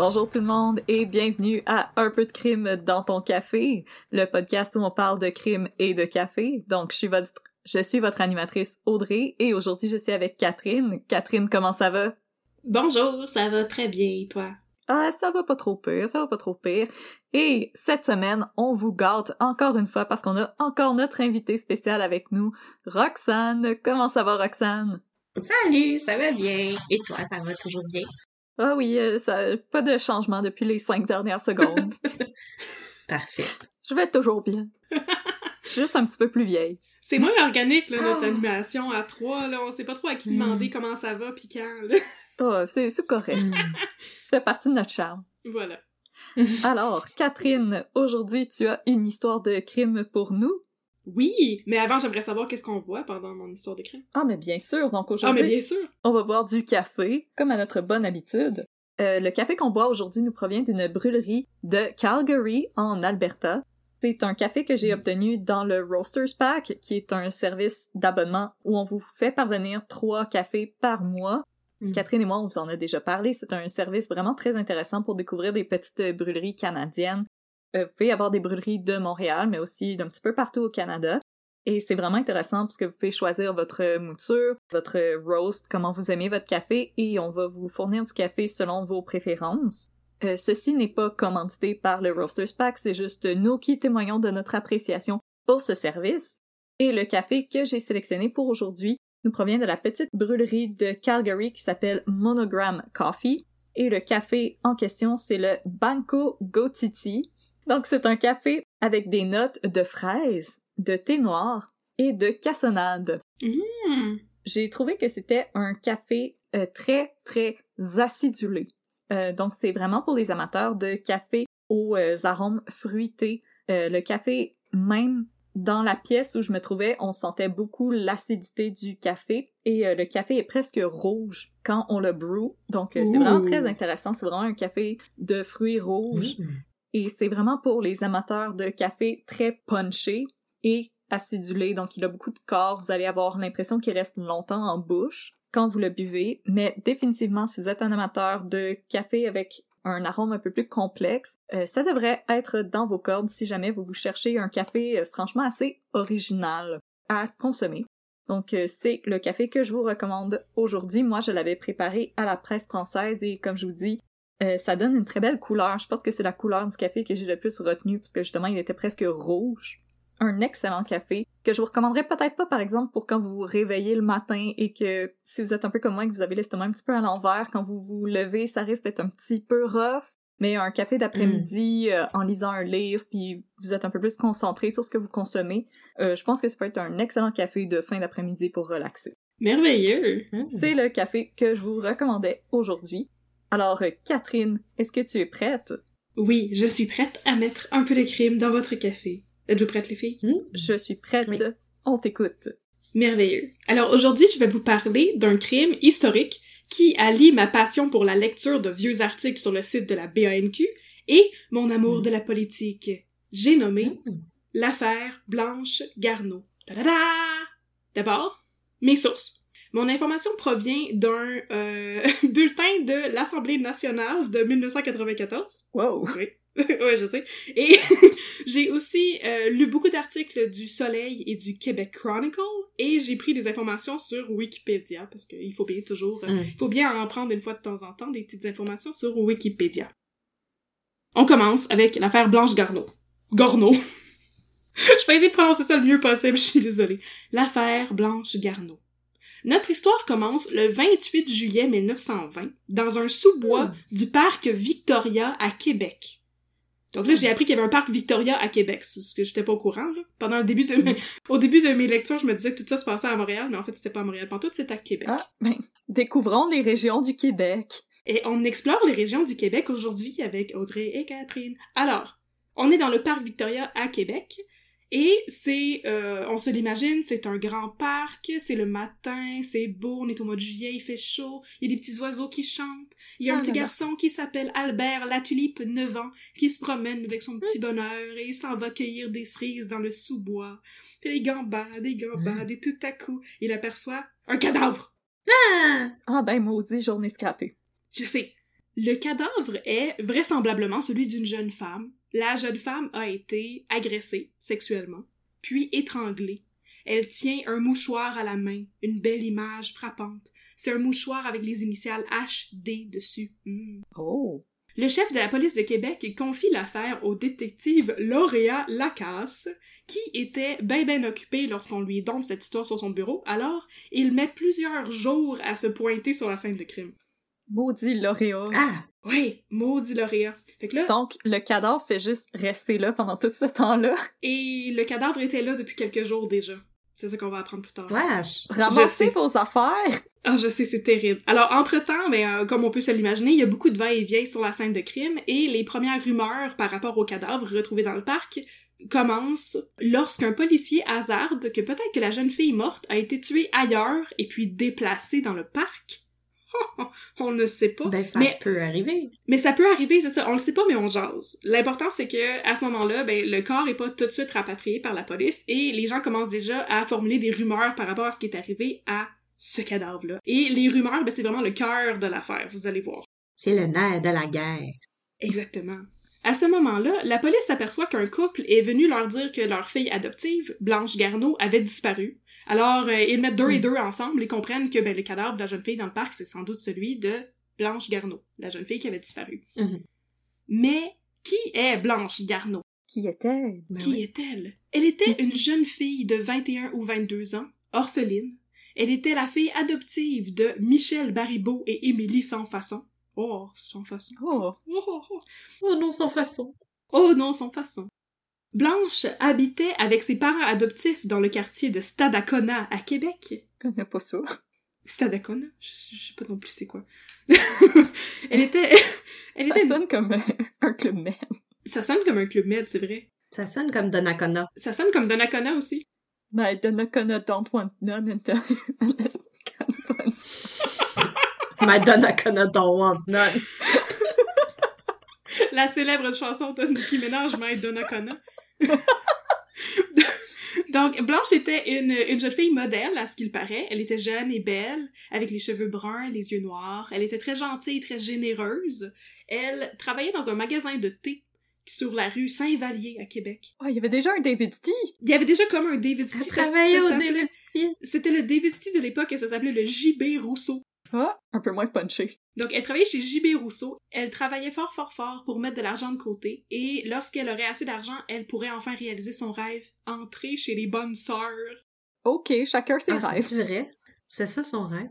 Bonjour tout le monde et bienvenue à Un peu de crime dans ton café, le podcast où on parle de crime et de café. Donc, je suis votre, je suis votre animatrice Audrey et aujourd'hui je suis avec Catherine. Catherine, comment ça va? Bonjour, ça va très bien, et toi? Ah, ça va pas trop pire, ça va pas trop pire. Et cette semaine, on vous gâte encore une fois parce qu'on a encore notre invité spécial avec nous, Roxane. Comment ça va, Roxane? Salut, ça va bien. Et toi, ça va toujours bien? Ah oui, euh, ça, pas de changement depuis les cinq dernières secondes. Parfait. Je vais toujours bien. Juste un petit peu plus vieille. C'est moins organique, là, notre Ah. animation à trois, là. On sait pas trop à qui Mm. demander comment ça va pis quand, là. Oh, c'est c'est correct. Ça fait partie de notre charme. Voilà. Alors, Catherine, aujourd'hui, tu as une histoire de crime pour nous. Oui, mais avant, j'aimerais savoir qu'est-ce qu'on voit pendant mon histoire de crime. Ah, mais bien sûr. Donc Ah, mais aujourd'hui, bien sûr! on va boire du café, comme à notre bonne habitude. Euh, le café qu'on boit aujourd'hui nous provient d'une brûlerie de Calgary, en Alberta. C'est un café que j'ai obtenu dans le Roasters Pack, qui est un service d'abonnement où on vous fait parvenir trois cafés par mois. Mm. Catherine et moi, on vous en a déjà parlé. C'est un service vraiment très intéressant pour découvrir des petites brûleries canadiennes. Euh, vous pouvez avoir des brûleries de Montréal, mais aussi d'un petit peu partout au Canada. Et c'est vraiment intéressant parce que vous pouvez choisir votre mouture, votre roast, comment vous aimez votre café, et on va vous fournir du café selon vos préférences. Euh, ceci n'est pas commandité par le Roasters Pack, c'est juste nous qui témoignons de notre appréciation pour ce service. Et le café que j'ai sélectionné pour aujourd'hui nous provient de la petite brûlerie de Calgary qui s'appelle Monogram Coffee. Et le café en question, c'est le Banco Gotiti. Donc c'est un café avec des notes de fraises, de thé noir et de cassonade. Hmm. J'ai trouvé que c'était un café euh, très, très acidulé. Euh, donc, c'est vraiment pour les amateurs de café aux euh, arômes fruités. Euh, le café, même dans la pièce où je me trouvais, on sentait beaucoup l'acidité du café et euh, le café est presque rouge quand on le brew. Donc, euh, c'est vraiment très intéressant. C'est vraiment un café de fruits rouges. Et c'est vraiment pour les amateurs de café très punché et acidulé. Donc, il a beaucoup de corps. Vous allez avoir l'impression qu'il reste longtemps en bouche quand vous le buvez. Mais définitivement, si vous êtes un amateur de café avec un arôme un peu plus complexe, euh, ça devrait être dans vos cordes si jamais vous vous cherchez un café euh, franchement assez original à consommer. Donc, euh, c'est le café que je vous recommande aujourd'hui. Moi, je l'avais préparé à la presse française et comme je vous dis, euh, ça donne une très belle couleur. Je pense que c'est la couleur du café que j'ai le plus retenu parce que justement, il était presque rouge. Un excellent café que je vous recommanderais peut-être pas, par exemple, pour quand vous vous réveillez le matin et que si vous êtes un peu comme moi et que vous avez l'estomac un petit peu à l'envers, quand vous vous levez, ça risque d'être un petit peu rough. Mais un café d'après-midi euh, en lisant un livre, puis vous êtes un peu plus concentré sur ce que vous consommez, euh, je pense que ça peut être un excellent café de fin d'après-midi pour relaxer. Merveilleux! C'est le café que je vous recommandais aujourd'hui. Alors, Catherine, est-ce que tu es prête? Oui, je suis prête à mettre un peu de crime dans votre café. Êtes-vous prêtes, les filles? Je suis prête. Oui. On t'écoute. Merveilleux. Alors aujourd'hui, je vais vous parler d'un crime historique qui allie ma passion pour la lecture de vieux articles sur le site de la BANQ et mon amour de la politique. J'ai nommé Mm. l'affaire Blanche Garneau. Ta-da-da! D'abord, mes sources. Mon information provient d'un euh, bulletin de l'Assemblée nationale de 1994. Wow! Oui, ouais, je sais. Et j'ai aussi euh, lu beaucoup d'articles du Soleil et du Québec Chronicle et j'ai pris des informations sur Wikipédia parce qu'il faut bien toujours, Mm. il faut bien en prendre une fois de temps en temps des petites informations sur Wikipédia. On commence avec l'affaire Blanche Garneau. Gorneau. je vais essayer de prononcer ça le mieux possible, je suis désolée. L'affaire Blanche Garneau. Notre histoire commence le 28 juillet 1920 dans un sous-bois du parc Victoria à Québec. Donc là, j'ai appris qu'il y avait un parc Victoria à Québec, c'est ce que j'étais pas au courant. Là. Pendant le début de mes... au début de mes lectures, je me disais que tout ça se passait à Montréal, mais en fait, c'était pas à Montréal. Pantoute, c'est à Québec. Ah, ben, découvrons les régions du Québec. Et on explore les régions du Québec aujourd'hui avec Audrey et Catherine. Alors, on est dans le parc Victoria à Québec. Et c'est, euh, on se l'imagine, c'est un grand parc, c'est le matin, c'est beau, on est au mois de juillet, il fait chaud, il y a des petits oiseaux qui chantent, il y a un Ah, petit là, là. garçon qui s'appelle Albert la tulipe 9 ans, qui se promène avec son petit bonheur et il s'en va cueillir des cerises dans le sous-bois. Puis il gambade, il gambade, et tout à coup, il aperçoit un cadavre. Ah! Ah ben, maudit journée scrappée. Je sais. Le cadavre est vraisemblablement celui d'une jeune femme. La jeune femme a été agressée sexuellement, puis étranglée. Elle tient un mouchoir à la main, une belle image frappante. C'est un mouchoir avec les initiales HD dessus. Hmm. Oh! Le chef de la police de Québec confie l'affaire au détective Lauréat Lacasse, qui était ben ben occupé lorsqu'on lui dompe cette histoire sur son bureau, alors il met plusieurs jours à se pointer sur la scène de crime. Maudit lauréat. Ah! Oui, maudit lauréat. Fait que là, Donc, le cadavre fait juste rester là pendant tout ce temps-là. et le cadavre était là depuis quelques jours déjà. C'est ça qu'on va apprendre plus tard. Wesh! Je Ramassez vos affaires! Ah, je sais, c'est terrible. Alors, entre-temps, mais euh, comme on peut se l'imaginer, il y a beaucoup de va-et-vient sur la scène de crime, et les premières rumeurs par rapport au cadavre retrouvé dans le parc commencent lorsqu'un policier hasarde que peut-être que la jeune fille morte a été tuée ailleurs et puis déplacée dans le parc. on ne sait pas. Ben, ça mais peut arriver. Mais ça peut arriver, c'est ça. On le sait pas, mais on jase. L'important, c'est que à ce moment-là, ben, le corps est pas tout de suite rapatrié par la police et les gens commencent déjà à formuler des rumeurs par rapport à ce qui est arrivé à ce cadavre-là. Et les rumeurs, ben, c'est vraiment le cœur de l'affaire, vous allez voir. C'est le nerf de la guerre. Exactement. À ce moment-là, la police s'aperçoit qu'un couple est venu leur dire que leur fille adoptive, Blanche Garneau, avait disparu. Alors, euh, ils mettent deux et Mm. deux ensemble et comprennent que ben, le cadavre de la jeune fille dans le parc, c'est sans doute celui de Blanche Garneau, la jeune fille qui avait disparu. Mhm. Mais qui est Blanche Garneau? Qui était? Ben Qui oui. est-elle? Elle était une jeune fille de 21 ou 22 ans, orpheline. Elle était la fille adoptive de Michel Baribeau et Émilie Sans Façon. Oh, Sans Façon. Oh! Oh, oh, oh. Oh non, sans façon. Oh non, Sans Façon. Blanche habitait avec ses parents adoptifs dans le quartier de Stadacona à Québec. Je connais pas ça. Stadacona? Je, je sais pas non plus c'est quoi. elle était... Elle Ça était... sonne comme un club med. Ça sonne comme un club med, c'est vrai. Ça sonne comme Donnacona. Ça sonne comme Donnacona aussi. My Donnacona don't want none until unless My Donnacona don't want none. La célèbre chanson de Nicki Minaj, My Donnacona. Donc, Blanche était une, une jeune fille modèle, à ce qu'il paraît. Elle était jeune et belle, avec les cheveux bruns, les yeux noirs. Elle était très gentille, très généreuse. Elle travaillait dans un magasin de thé sur la rue Saint-Vallier à Québec. Oh, il y avait déjà un David T. Il y avait déjà comme un David Elle Stee. ça- travaillait ça au David C'était le David Stee de l'époque et ça s'appelait le JB Rousseau. Ah, un peu moins punché. Donc, elle travaillait chez JB Rousseau. Elle travaillait fort, fort, fort pour mettre de l'argent de côté. Et lorsqu'elle aurait assez d'argent, elle pourrait enfin réaliser son rêve, entrer chez les bonnes sœurs. Ok, chacun ses Ah, rêves. c'est vrai? C'est ça son rêve?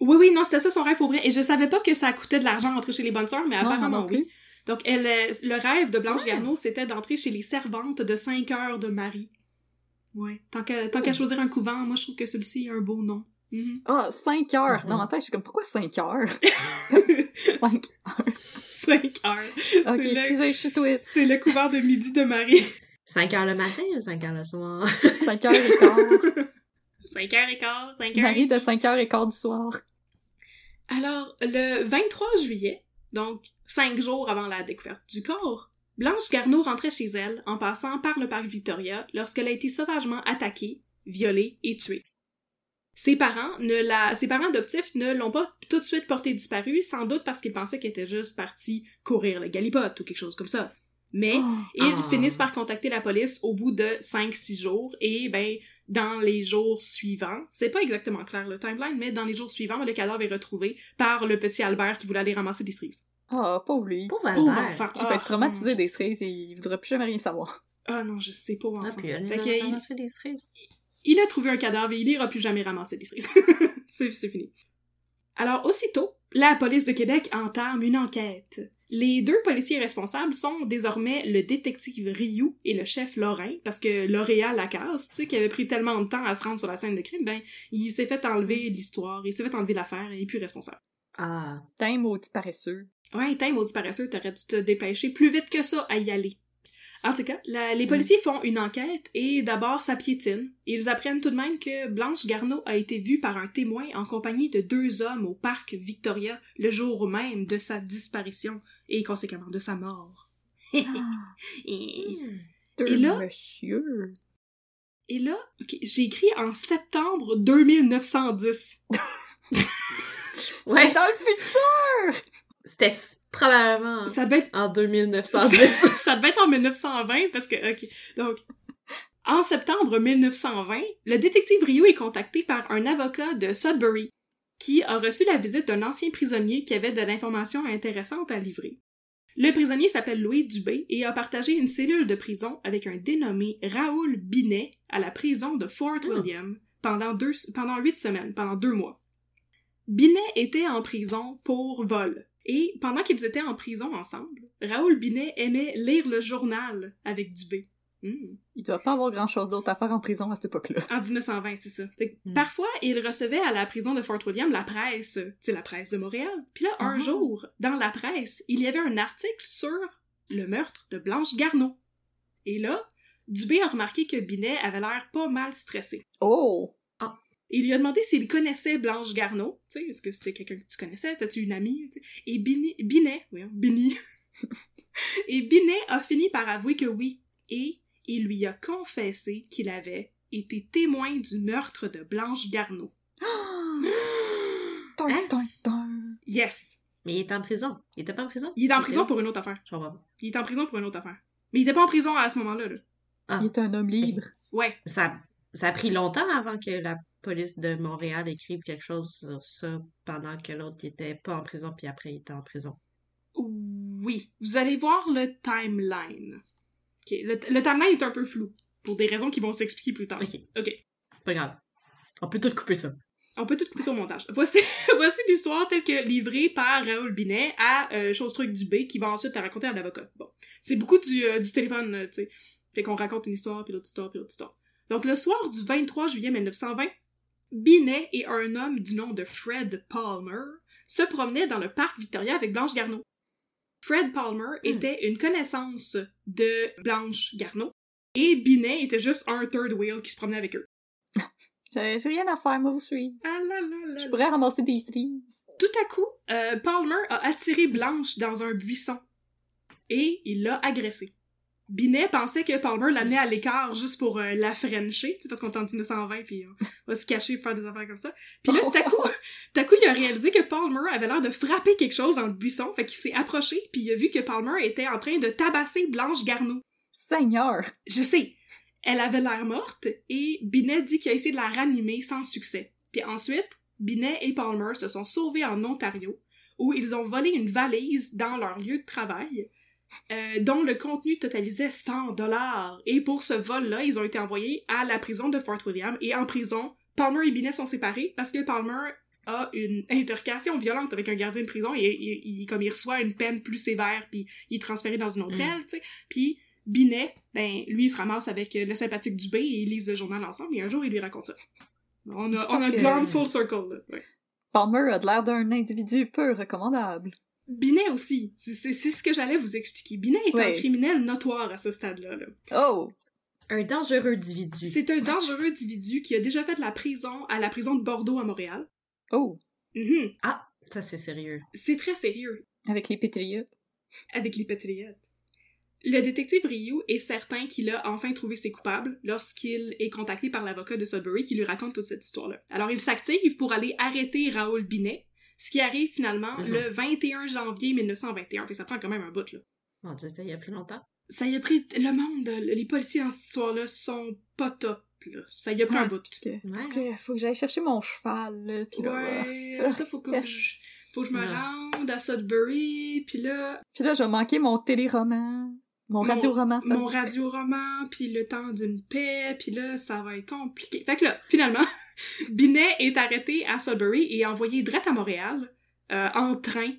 Oui, oui, non, c'était ça son rêve pour vrai. Et je savais pas que ça coûtait de l'argent d'entrer chez les bonnes sœurs, mais Non, apparemment non oui. plus. Donc, elle, euh, le rêve de Blanche Ah. Garneau, c'était d'entrer chez les servantes de 5 heures de Marie. Ouais. Tant qu'à tant qu'à choisir un couvent, moi, je trouve que celui-ci a un beau nom. Mhm. Ah, 5 heures. Mhm. Dans ma tête, je suis comme, pourquoi 5 heures? 5 heures. 5 heures. Ok, C'est le- excusez, je suis twist. C'est le couvent de midi de Marie. 5 heures le matin ou 5 heures le soir? 5 heures et quart. 5 heures et quart, 5 heures Marie de 5 heures et quart du soir. Alors, le 23 juillet donc cinq jours avant la découverte du corps, Blanche Garneau rentrait chez elle en passant par le parc Victoria lorsqu'elle a été sauvagement attaquée, violée et tuée. Ses parents, ne la... Ses parents adoptifs ne l'ont pas tout de suite portée disparue, sans doute parce qu'ils pensaient qu'elle était juste partie courir le galipote ou quelque chose comme ça. Mais Oh. ils Ah. finissent par contacter la police au bout de 5-6 jours et ben dans les jours suivants, c'est pas exactement clair le timeline, mais dans les jours suivants, le cadavre est retrouvé par le petit Albert qui voulait aller ramasser des cerises. Ah, pauvre lui. Pauvre Pauvre Albert. enfant. Il va Ah, être traumatisé je des cerises et il voudra plus jamais rien savoir. Ah non, je sais pas Ah, enfant. puis elle Fait a que il- ramassé des cerises. Il a trouvé un cadavre et il ira plus jamais ramasser des cerises. c'est c'est fini. Alors, aussitôt, la police de Québec entame une enquête. Les deux policiers responsables sont désormais le détective Rioux et le chef Lorrain, parce que L'Oréal Lacasse, tu sais, qui avait pris tellement de temps à se rendre sur la scène de crime, ben, il s'est fait enlever l'histoire, il s'est fait enlever l'affaire et il est plus responsable. Ah. T'es maudit paresseux. Ouais, t'es maudit paresseux, t'aurais dû te dépêcher plus vite que ça à y aller. En tout cas, la- les policiers font une enquête et d'abord ça piétine. Ils apprennent tout de même que Blanche Garneau a été vue par un témoin en compagnie de deux hommes au parc Victoria le jour même de sa disparition et conséquemment de sa mort. et, Deux là- monsieur. et là, ok, j'ai écrit en septembre 2910. Ouais, Dans le futur! c'était probablement Ça devait être en 2910. ça devait être en 1920 parce que, ok. Donc, en septembre 1920, le détective Rio est contacté par un avocat de Sudbury qui a reçu la visite d'un ancien prisonnier qui avait de l'information intéressante à livrer. Le prisonnier s'appelle Louis Dubé et a partagé une cellule de prison avec un dénommé Raoul Binet à la prison de Fort William pendant, deux, pendant huit semaines, pendant deux mois. Binet était en prison pour vol. Et pendant qu'ils étaient en prison ensemble, Raoul Binet aimait lire le journal avec Dubé. Hmm. Il doit pas avoir grand chose d'autre à faire en prison à cette époque-là. En 1920, c'est ça. Fait que Mm. Parfois, il recevait à la prison de Fort William la presse, c'est la presse de Montréal. Puis là, un Ah. jour, dans la presse, il y avait un article sur le meurtre de Blanche Garneau. Et là, Dubé a remarqué que Binet avait l'air pas mal stressé. Oh! Il lui a demandé s'il connaissait Blanche Garneau. Tu sais, est-ce que c'était quelqu'un que tu connaissais? C'était-tu une amie? tu sais? Et Binet, Binet, voyons, Bini. Et Binet a fini par avouer que oui. Et il lui a confessé qu'il avait été témoin du meurtre de Blanche Garneau. Hein? Yes! Mais il est en prison. Il était pas en prison? Il est en prison pour une autre affaire. Je comprends pas. Il est en prison pour une autre affaire. Mais il était pas en prison à ce moment-là, là. Ah. Il est un homme libre. Ouais. Ça, ça a pris longtemps avant que la police de Montréal écrive quelque chose sur ça pendant que l'autre était pas en prison puis après il était en prison. Oui. Vous allez voir le timeline. Le, le timeline est un peu flou. Pour des raisons qui vont s'expliquer plus tard. Ok. Ok. Pas grave. On peut tout couper ça. On peut tout couper sur le montage. Voici, voici l'histoire telle que livrée par Raoul Binet à euh, Chose Truc Dubé, qui va ensuite la raconter à l'avocat. Bon. C'est beaucoup du, euh, du téléphone, euh, tu sais. Fait qu'on raconte une histoire, puis l'autre histoire, puis l'autre histoire. Donc, le soir du 23 juillet 1920, Binet et un homme du nom de Fred Palmer se promenaient dans le parc Victoria avec Blanche Garneau. Fred Palmer était une connaissance de Blanche Garneau, et Binet était juste un third wheel qui se promenait avec eux. J'ai rien à faire, moi, vous suivre. Ah là là là Je pourrais ramasser des cerises. Tout à coup, euh, Palmer a attiré Blanche dans un buisson et il l'a agressée. Binet pensait que Palmer l'amenait à l'écart juste pour euh, la frencher, tu sais, parce qu'on est en 1920 puis on va se cacher pour faire des affaires comme ça. Puis là, tout à coup, il a réalisé que Palmer avait l'air de frapper quelque chose dans le buisson, fait qu'il s'est approché puis il a vu que Palmer était en train de tabasser Blanche Garneau. Seigneur! Je sais. Elle avait l'air morte et Binet dit qu'il a essayé de la ranimer sans succès. Puis ensuite, Binet et Palmer se sont sauvés en Ontario où ils ont volé une valise dans leur lieu de travail euh, dont le contenu totalisait 100 dollars. Et pour ce vol-là, ils ont été envoyés à la prison de Fort William et en prison, Palmer et Binet sont séparés parce que Palmer a une intercation violente avec un gardien de prison et, comme il reçoit une peine plus sévère puis il est transféré dans une autre Mm. aile, tu sais. Puis Binet, ben, lui, il se ramasse avec euh, le sympathique Dubé et ils lisent le journal ensemble et un jour, il lui raconte ça. On a, on a que- gone full circle, là. Ouais. Palmer a l'air d'un individu peu recommandable. Binet aussi. C'est c'est- c'est ce que j'allais vous expliquer. Binet est un criminel notoire à ce stade-là. là. Oh! Un dangereux individu. C'est un dangereux individu qui a déjà fait de la prison à la prison de Bordeaux à Montréal. Oh! Mhm. Ça, c'est sérieux. C'est très sérieux. Avec les pétriotes. avec les patriotes. Le détective Ryu est certain qu'il a enfin trouvé ses coupables lorsqu'il est contacté par l'avocat de Sudbury qui lui raconte toute cette histoire-là. Alors il s'active pour aller arrêter Raoul Binet, ce qui arrive finalement Mhm. le 21 janvier 1921. Fait que ça prend quand même un bout, là. Mon dieu, ça y a pris longtemps. Ça y a pris... Le monde, les policiers dans cette histoire-là sont pas top, là. Ça y a pris un bout. parce que- Ouais. faut que, faut que j'aille chercher mon cheval, là, pis là... Ouais, après ça, faut que je... Faut que je me Ouais. rende à Sudbury, puis là, Puis là, j'ai manqué mon téléroman. Mon Mon- radio-roman, ça. mon radio-roman, puis le temps d'une paix, puis là, ça va être compliqué. Fait que là, finalement, Binet est arrêté à Sudbury et envoyé direct à Montréal, euh, en train.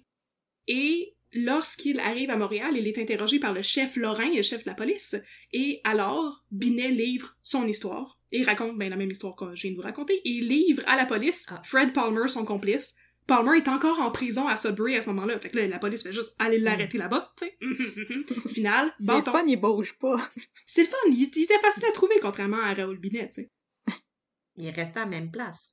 Et lorsqu'il arrive à Montréal, il est interrogé par le chef Lorrain, le chef de la police. Et alors, Binet livre son histoire. Et raconte ben, la même histoire que je viens de vous raconter. Et il livre à la police Ah. Fred Palmer, son complice. Palmer est encore en prison à Sudbury à ce moment-là. Fait que là, la police fait juste aller l'arrêter là-bas, tu sais. Final, C'est bâton. fun, il bouge pas. C'est le fun, il, il était facile à trouver contrairement à Raoul Binet, tu sais. Il est resté à la même place.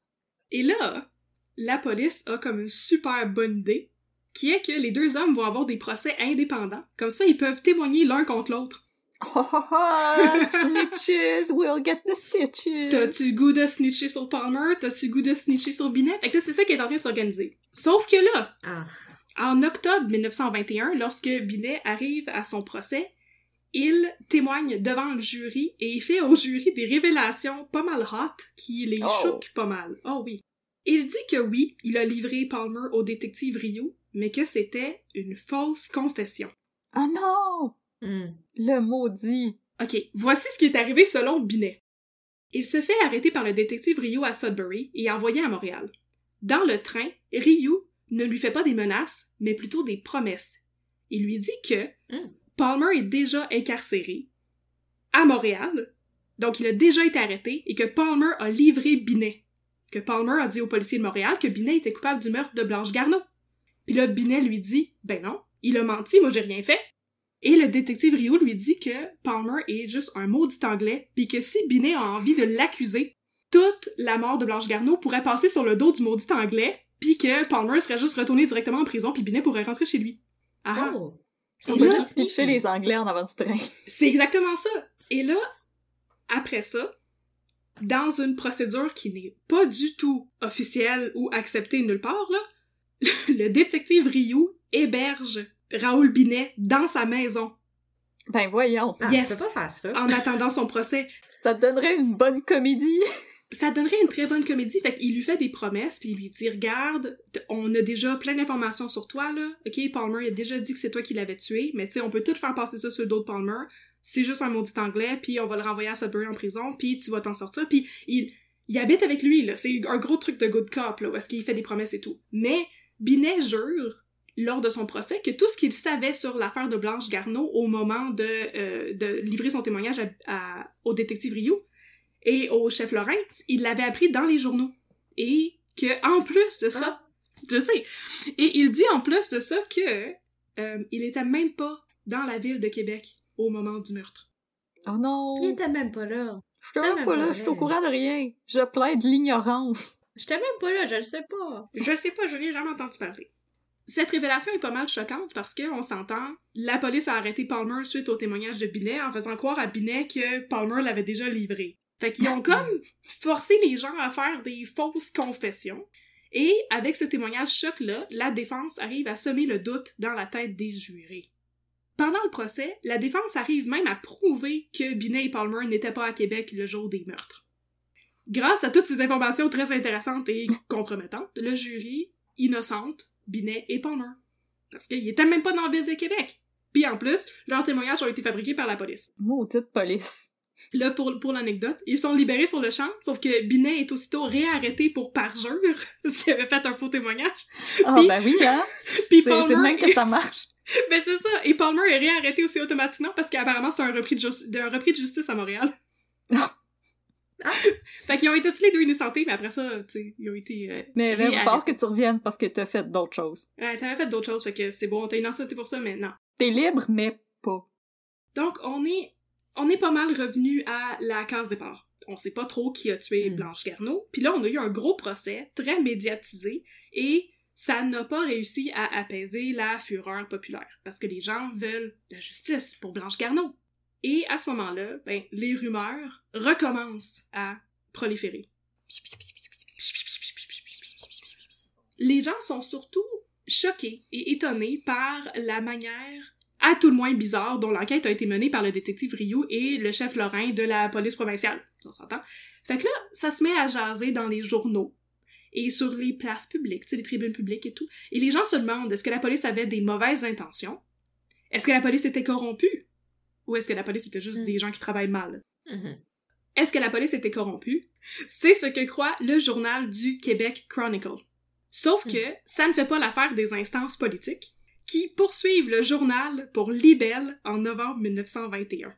Et là, la police a comme une super bonne idée, qui est que les deux hommes vont avoir des procès indépendants. Comme ça, ils peuvent témoigner l'un contre l'autre. Oh, oh, oh, snitches will get the stitches. T'as-tu goût de snitcher sur Palmer? T'as-tu goût de snitcher sur Binet? Fait que là, c'est ça qui est en train de s'organiser. Sauf que là, Ah. En octobre 1921, lorsque Binet arrive à son procès, il témoigne devant le jury et il fait au jury des révélations pas mal hot qui les Oh. choquent pas mal. Oh oui. Il dit que oui, il a livré Palmer au détective Rio, mais que c'était une fausse confession. Oh non! Hmm. Le maudit. Ok, voici ce qui est arrivé selon Binet. Il se fait arrêter par le détective Rio à Sudbury et envoyé à Montréal. Dans le train, Rio ne lui fait pas des menaces, mais plutôt des promesses. Il lui dit que Hmm. Palmer est déjà incarcéré à Montréal, donc il a déjà été arrêté, et que Palmer a livré Binet. Que Palmer a dit aux policiers de Montréal que Binet était coupable du meurtre de Blanche Garneau. Puis là, Binet lui dit Ben non, il a menti, moi j'ai rien fait. Et le détective Rio lui dit que Palmer est juste un maudit anglais, puis que si Binet a envie de l'accuser, toute la mort de Blanche Garneau pourrait passer sur le dos du maudit anglais, puis que Palmer serait juste retourné directement en prison, puis Binet pourrait rentrer chez lui. Ah ah. Oh! On là, juste pitcher les Anglais en avant du train. c'est exactement ça. Et là, après ça, dans une procédure qui n'est pas du tout officielle ou acceptée nulle part, là, le détective Ryu héberge Raoul Binet dans sa maison Ben voyons. Ah, Yes. tu peux pas faire ça. en attendant son procès. Ça te donnerait une bonne comédie. Ça donnerait une très bonne comédie. Fait qu'il lui fait des promesses, puis il lui dit Regarde, on a déjà plein d'informations sur toi, là. Ok, Palmer il a déjà dit que c'est toi qui l'avais tué, mais tu sais, on peut tout faire passer ça sur le dos de Palmer. C'est juste un maudit anglais, puis on va le renvoyer à Sudbury en prison, puis tu vas t'en sortir. Puis il, il habite avec lui, là. C'est un gros truc de good cop, là, où est-ce qu'il fait des promesses et tout. Mais Binet jure, lors de son procès, que tout ce qu'il savait sur l'affaire de Blanche Garneau au moment de, euh, de livrer son témoignage à- à- au détective Rio, et au chef Lawrence, il l'avait appris dans les journaux. Et que, en plus de ça, je sais, et il dit en plus de ça que euh, il était même pas dans la ville de Québec au moment du meurtre. Oh non. Il était même pas là. Je suis même pas là, je suis au courant de rien. Je plaide l'ignorance. J'étais même pas là, je le sais pas. Je sais pas, je n'ai jamais entendu parler. Cette révélation est pas mal choquante parce que, on s'entend, la police a arrêté Palmer suite au témoignage de Binet en faisant croire à Binet que Palmer l'avait déjà livré. Fait qu'ils ont comme forcé les gens à faire des fausses confessions. Et avec ce témoignage choc-là, la défense arrive à semer le doute dans la tête des jurés. Pendant le procès, la défense arrive même à prouver que Binet et Palmer n'étaient pas à Québec le jour des meurtres. Grâce à toutes ces informations très intéressantes et compromettantes, le jury innocente Binet et Palmer. Parce qu'ils étaient même pas dans la ville de Québec. Puis en plus, leurs témoignages ont été fabriqués par la police. Maudite police. Là, pour, pour l'anecdote, ils sont libérés sur le champ, sauf que Binet est aussitôt réarrêté pour parjure, parce qu'il avait fait un faux témoignage. Ah Puis- ben oui, hein. Puis C'est c'est Palmer... de même que ça marche. Ben c'est ça, et Palmer est réarrêté aussi automatiquement parce qu'apparemment c'est un repris de, d'un repris de justice à Montréal. Ah. Fait qu'ils ont été tous les deux innocentés, mais après ça, tu sais, ils ont été... euh, Mais il réarrêtés. fort que tu reviennes parce que t'as fait d'autres choses. Ouais, t'avais fait d'autres choses, fait que c'est bon, on t'a innocenté pour ça, mais non. T'es libre, mais pas. Donc, on est, on est pas mal revenu à la case départ. On sait pas trop qui a tué Hmm. Blanche Garneau. Puis là, on a eu un gros procès, très médiatisé, et ça n'a pas réussi à apaiser la fureur populaire, parce que les gens veulent la justice pour Blanche Garneau. Et à ce moment-là, ben, les rumeurs recommencent à proliférer. Les gens sont surtout choqués et étonnés par la manière à tout le moins bizarre dont l'enquête a été menée par le détective Rio et le chef Lorrain de la police provinciale. On s'entend. Fait que là, ça se met à jaser dans les journaux et sur les places publiques, tu sais, les tribunes publiques et tout. Et les gens se demandent est-ce que la police avait des mauvaises intentions? Est-ce que la police était corrompue? Ou est-ce que la police était juste Mm. des gens qui travaillent mal? Mhm. Est-ce que la police était corrompue? C'est ce que croit le journal du Québec Chronicle. Sauf que ça ne fait pas l'affaire des instances politiques qui poursuivent le journal pour libelle en novembre 1921.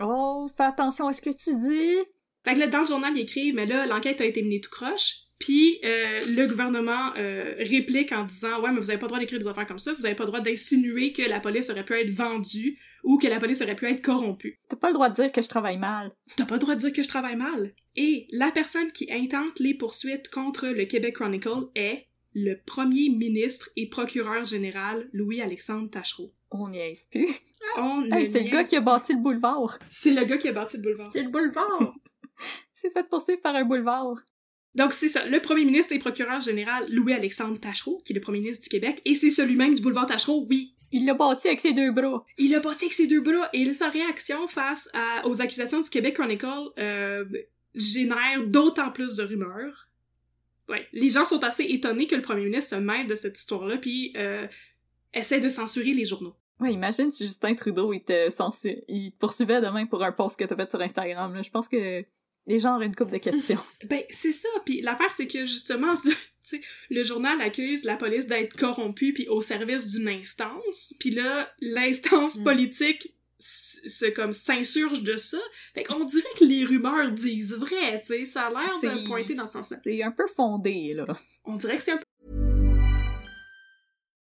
Oh, fais attention à ce que tu dis. Fait que là, dans le journal, il écrit, mais là, l'enquête a été menée tout croche, puis euh, le gouvernement euh, réplique en disant « Ouais, mais vous avez pas le droit d'écrire des affaires comme ça, vous avez pas le droit d'insinuer que la police aurait pu être vendue ou que la police aurait pu être corrompue. T'as pas le droit de dire que je travaille mal. T'as pas le droit de dire que je travaille mal. » Et la personne qui intente les poursuites contre le Québec Chronicle est le premier ministre et procureur général Louis-Alexandre Tachereau. On n'y est plus. On Hey, c'est le gars qui a bâti le boulevard. C'est le gars qui a bâti le boulevard. C'est le boulevard. C'est fait poursuivre par un boulevard. Donc c'est ça, le premier ministre et procureur général Louis-Alexandre Tachereau, qui est le premier ministre du Québec, et c'est celui-même du boulevard Tachereau, oui. Il l'a bâti avec ses deux bras. Il a bâti avec ses deux bras, et sa réaction face à- aux accusations du Québec Chronicle euh, génère d'autant plus de rumeurs. Ouais, les gens sont assez étonnés que le premier ministre se mêle de cette histoire-là, puis euh, essaie de censurer les journaux. Ouais, imagine si Justin Trudeau il te, censu- il te poursuivait demain pour un post que t'as fait sur Instagram. Là. Je pense que gens auraient une couple de questions. Ben, c'est ça. Puis l'affaire, c'est que justement, tu sais, le journal accuse la police d'être corrompue puis au service d'une instance. Puis là, l'instance Mm. politique se comme s'insurge de ça. Fait qu'on dirait que les rumeurs disent vrai, tu sais. Ça a l'air de pointer dans ce sens-là. C'est un peu fondé, là. On dirait que c'est un peu...